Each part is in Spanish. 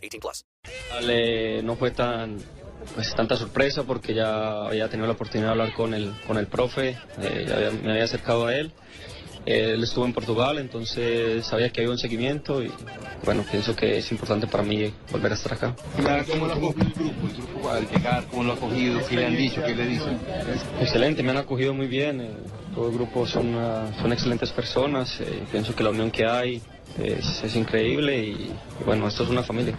18 plus. Ale, no fue tan pues tanta sorpresa porque ya había tenido la oportunidad de hablar con el con el profe, eh, ya había- me había acercado a él. Él estuvo en Portugal, entonces sabía que había un seguimiento y bueno, pienso que es importante para mí volver a estar acá. ¿Cómo lo ha cogido el grupo? El grupo al llegar, ¿cómo lo ha cogido? ¿Qué le han dicho? ¿Qué le dicen? Excelente, me han acogido muy bien, eh, todo el grupo son, ah, son excelentes personas, eh, pienso que la unión que hay es, es increíble y, bueno, esto es una familia.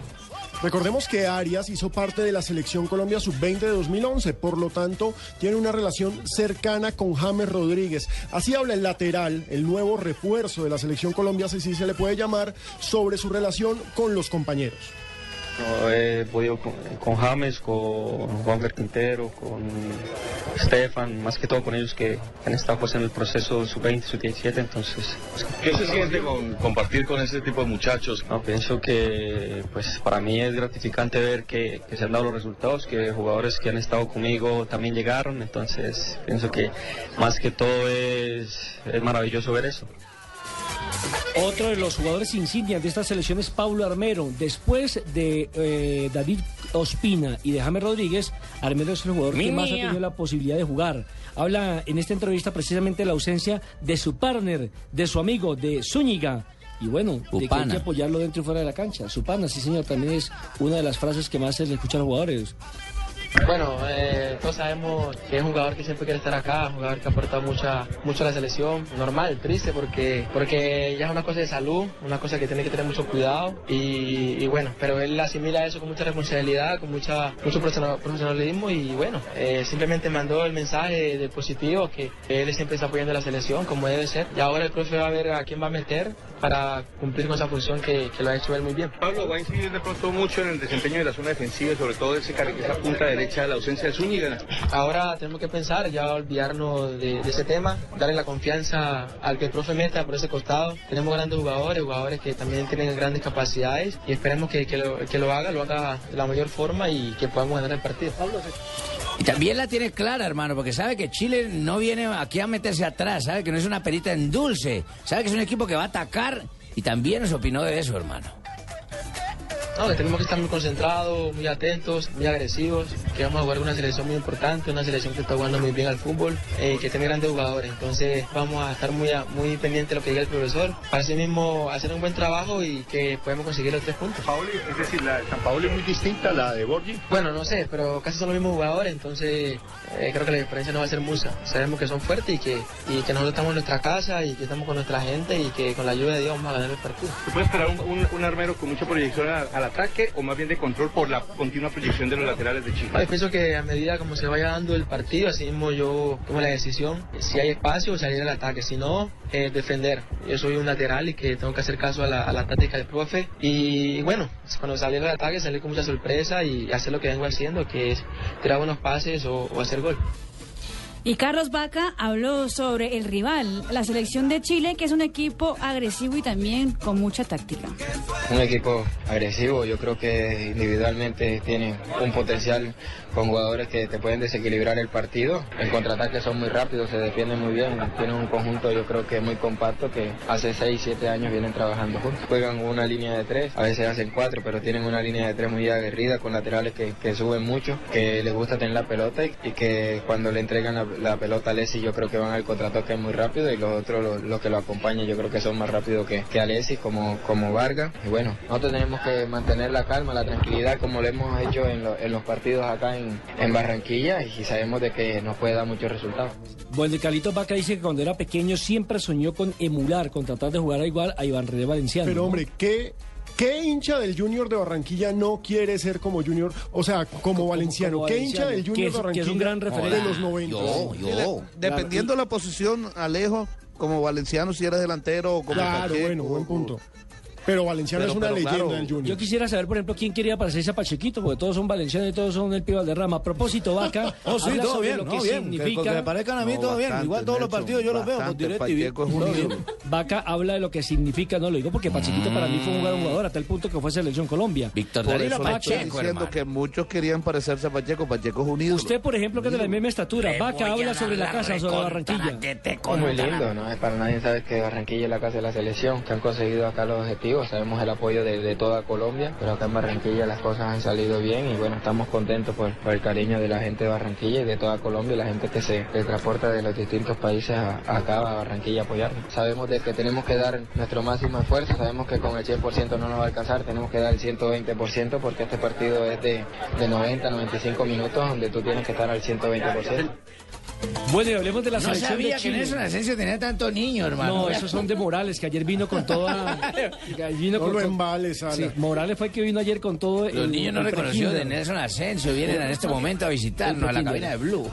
Recordemos que Arias hizo parte de la selección Colombia sub-20 de 2011, por lo tanto tiene una relación cercana con James Rodríguez. Así habla el lateral, el nuevo refuerzo de la selección Colombia, si se le puede llamar, sobre su relación con los compañeros. No, he podido con, con James, con Juan Quintero, con Stefan, más que todo con ellos que han estado pues, en el proceso sub-20, sub-17, entonces pues, ¿Qué se siente con compartir con ese tipo de muchachos? no, pienso que pues para mí es gratificante ver que, que se han dado los resultados, que jugadores que han estado conmigo también llegaron, entonces pienso que más que todo es, es maravilloso ver eso. Otro de los jugadores insignias de esta selección es Paulo Armero. Después de eh, David Ospina y de James Rodríguez, Armero es el jugador que más ha tenido la posibilidad de jugar. Habla en esta entrevista precisamente de la ausencia de su partner, de su amigo, de Zúñiga. Y bueno, de que hay que apoyarlo dentro y fuera de la cancha. Su pana, sí señor, también es una de las frases que más se le escucha a los jugadores. Bueno, eh, todos sabemos que es un jugador que siempre quiere estar acá, un jugador que ha aportado mucha, mucho a la selección. Normal, triste, porque, porque ya es una cosa de salud, una cosa que tiene que tener mucho cuidado. Y, y bueno, pero él asimila eso con mucha responsabilidad, con mucha, mucho profesional- profesionalismo. Y bueno, eh, simplemente mandó el mensaje de positivo que él siempre está apoyando a la selección, como debe ser. Y ahora el profe va a ver a quién va a meter para cumplir con esa función que, que lo ha hecho él muy bien. Pablo, va a incidir de pronto mucho en el desempeño de la zona defensiva, sobre todo ese, car- esa punta derecha, la ausencia de Zúñiga. Ahora tenemos que pensar, ya olvidarnos de, de ese tema, darle la confianza al que el profe meta por ese costado. Tenemos grandes jugadores, jugadores que también tienen grandes capacidades y esperemos que, que lo, que lo haga, lo haga de la mayor forma y que podamos ganar el partido. Y también la tiene clara, hermano, porque sabe que Chile no viene aquí a meterse atrás, sabe que no es una perita en dulce, sabe que es un equipo que va a atacar y también nos opinó de eso, hermano. No, que tenemos que estar muy concentrados, muy atentos, muy agresivos, que vamos a jugar una selección muy importante, una selección que está jugando muy bien al fútbol, eh, que tiene grandes jugadores. Entonces vamos a estar muy, a- muy pendientes de lo que diga el profesor, para así mismo hacer un buen trabajo y que podamos conseguir los tres puntos. Paoli, es decir, la de San Paolo es muy distinta a la de Borgi. Bueno, no sé, pero casi son los mismos jugadores, entonces eh, creo que la diferencia no va a ser mucha. Sabemos que son fuertes y que, y que nosotros estamos en nuestra casa y que estamos con nuestra gente y que con la ayuda de Dios vamos a ganar el partido. ¿Se puede esperar un, un- un armero con mucha proyección al, al ataque o más bien de control por la continua proyección de los laterales de Chile? Pienso que a medida como se vaya dando el partido, así mismo yo tomo la decisión, si hay espacio, salir al ataque, si no, eh, defender. Yo soy un lateral y que tengo que hacer caso a la, a la táctica del profe y bueno, cuando salir al ataque, salir con mucha sorpresa y hacer lo que vengo haciendo, que es tirar buenos pases o- o hacer gol. Y Carlos Vaca habló sobre el rival, la selección de Chile, que es un equipo agresivo y también con mucha táctica. Un equipo agresivo, yo creo que individualmente tiene un potencial con jugadores que te pueden desequilibrar el partido. En contraataque son muy rápidos, se defienden muy bien, tienen un conjunto yo creo que muy compacto que hace 6, 7 años vienen trabajando juntos. Juegan una línea de tres, a veces hacen cuatro, pero tienen una línea de tres muy aguerrida con laterales que, que suben mucho, que les gusta tener la pelota y, y que cuando le entregan la, la pelota a Alessi yo creo que van al contraataque muy rápido y los otros, los, los que lo acompañan yo creo que son más rápidos que, que Alessi como, como Vargas. Y bueno, nosotros tenemos que mantener la calma, la tranquilidad como lo hemos hecho en, lo- en los partidos acá en, en Barranquilla y sabemos de que nos puede dar muchos resultados. Bueno, Carlitos Vaca dice que cuando era pequeño siempre soñó con emular, con tratar de jugar igual a Iván René Valenciano. Pero ¿no? hombre, ¿qué, ¿qué hincha del Junior de Barranquilla no quiere ser como Junior? O sea, como, Valenciano. como ¿Qué hincha del Junior es- de que Barranquilla es un gran referente. de los 90? Yo, yo. Dependiendo de la posición, Alejo, como Valenciano, si eres delantero o como Claro, Pacheco, bueno, buen punto. Pero Valenciano Pero- es una pero leyenda claro, del Junior. Yo quisiera saber, por ejemplo, quién quería parecerse a Pachequito, porque todos son valencianos y todos son el pibe Valderrama. A propósito, Vaca, Oh, sí, habla todo bien, lo no, que bien. Que, significa... que me parezcan a mí, No, todo bien. Igual todos los partidos yo los veo por directo y Pacheco bien. Vaca habla de lo que significa, no lo digo porque Pachequito para mí fue un gran jugador hasta el punto que fue selección Colombia. Víctor Por eso le estoy Pacheco, diciendo hermano. que muchos querían parecerse a Pacheco. Pacheco es un ídolo. Usted, por ejemplo, que es de la misma estatura, Vaca habla sobre la casa, sobre Barranquilla. que te Es muy lindo, ¿no? Para nadie sabe que Barranquilla es la casa de la selección, que han conseguido acá los objetivos, sabemos el apoyo de, toda Colombia, pero acá en Barranquilla las cosas han salido bien y bueno, estamos contentos por, el cariño de la gente de Barranquilla y de toda Colombia la gente que se transporta de los distintos países acá a Barranquilla a apoyarnos. Sabemos de que tenemos que dar nuestro máximo esfuerzo, sabemos que con el 100% no nos va a alcanzar, tenemos que dar el 120% porque este partido es de, de 90, 95 minutos donde tú tienes que estar al 120%. Bueno, y hablemos de la No selección sabía de que. Nelson Asensio tenía tanto niño, hermano. No, esos son de Morales, que ayer vino con toda... vino No con embales. Sí, Morales fue el que vino ayer con todo... Los el- niños no reconocidos de. Nelson Asensio vienen en este momento a visitarnos a la cabina de Blue.